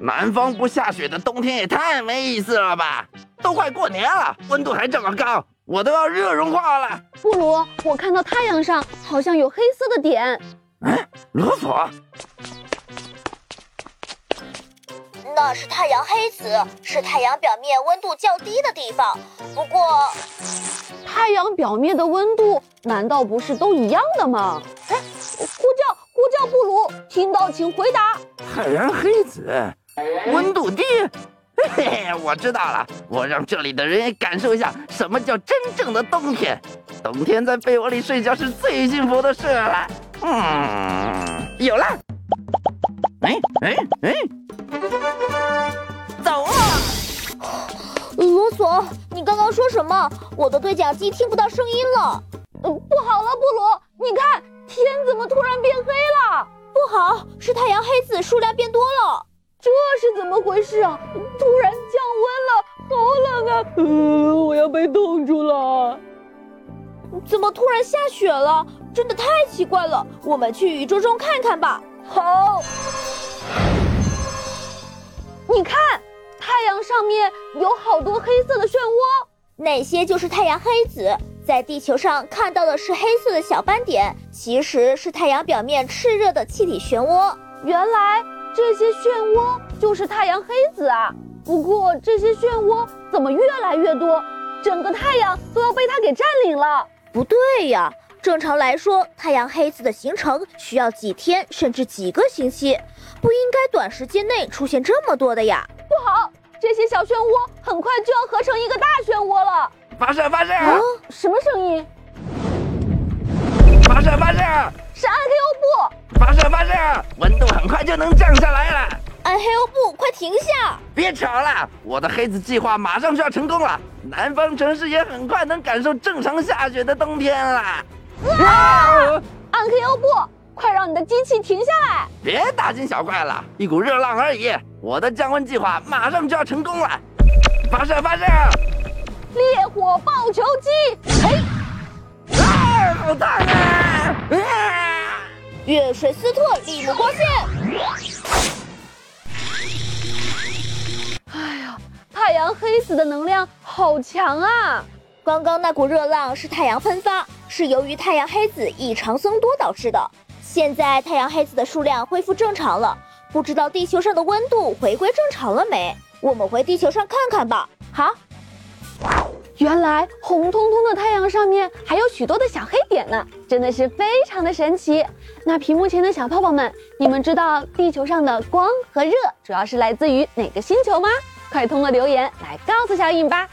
南方不下雪的冬天也太没意思了吧！都快过年了，温度还这么高，我都要热融化了。布鲁，我看到太阳上好像有黑色的点。哎，罗索，那是太阳黑子，是太阳表面温度较低的地方。不过，太阳表面的温度难道不是都一样的吗？哎，呼叫呼叫布鲁，听到请回答。太阳黑子，温度低。嘿嘿，我知道了，我让这里的人也感受一下什么叫真正的冬天。冬天在被窝里睡觉是最幸福的事了。嗯，有了。哎哎哎，走啊。罗索，你刚刚说什么？我的对讲机听不到声音了。呃，不好了，布鲁，你看天怎么突然变黑了？不好，是太阳黑子数量变多了。这是怎么回事啊？突然降温了，好冷啊！呃，我要被冻住了。怎么突然下雪了？真的太奇怪了。我们去宇宙中看看吧。好。你看，太阳上面有好多黑色的漩涡，那些就是太阳黑子。在地球上看到的是黑色的小斑点，其实是太阳表面炽热的气体漩涡。原来这些漩涡就是太阳黑子啊！不过这些漩涡怎么越来越多，整个太阳都要被它给占领了？不对呀，正常来说，太阳黑子的形成需要几天甚至几个星期，不应该短时间内出现这么多的呀！不好，这些小漩涡很快就要合成一个大漩涡了！发射发射！啊，什么声音？发射发射！是暗黑欧布！发射发射！温度很快就能降下来了！暗黑欧布，快停下！别吵了，我的黑子计划马上就要成功了，南方城市也很快能感受正常下雪的冬天了。啊！暗黑欧布，快让你的机器停下来！别大惊小怪了，一股热浪而已。我的降温计划马上就要成功了！发射发射！烈火爆球机，嘿！啊，好烫啊！啊！月水斯特利姆光线。哎呀，太阳黑子的能量好强啊！刚刚那股热浪是太阳喷发，是由于太阳黑子异常增多导致的。现在太阳黑子的数量恢复正常了，不知道地球上的温度回归正常了没？我们回地球上看看吧。好。原来红彤彤的太阳上面还有许多的小黑点呢，真的是非常的神奇。那屏幕前的小泡泡们，你们知道地球上的光和热主要是来自于哪个星球吗？快通过留言来告诉小影吧。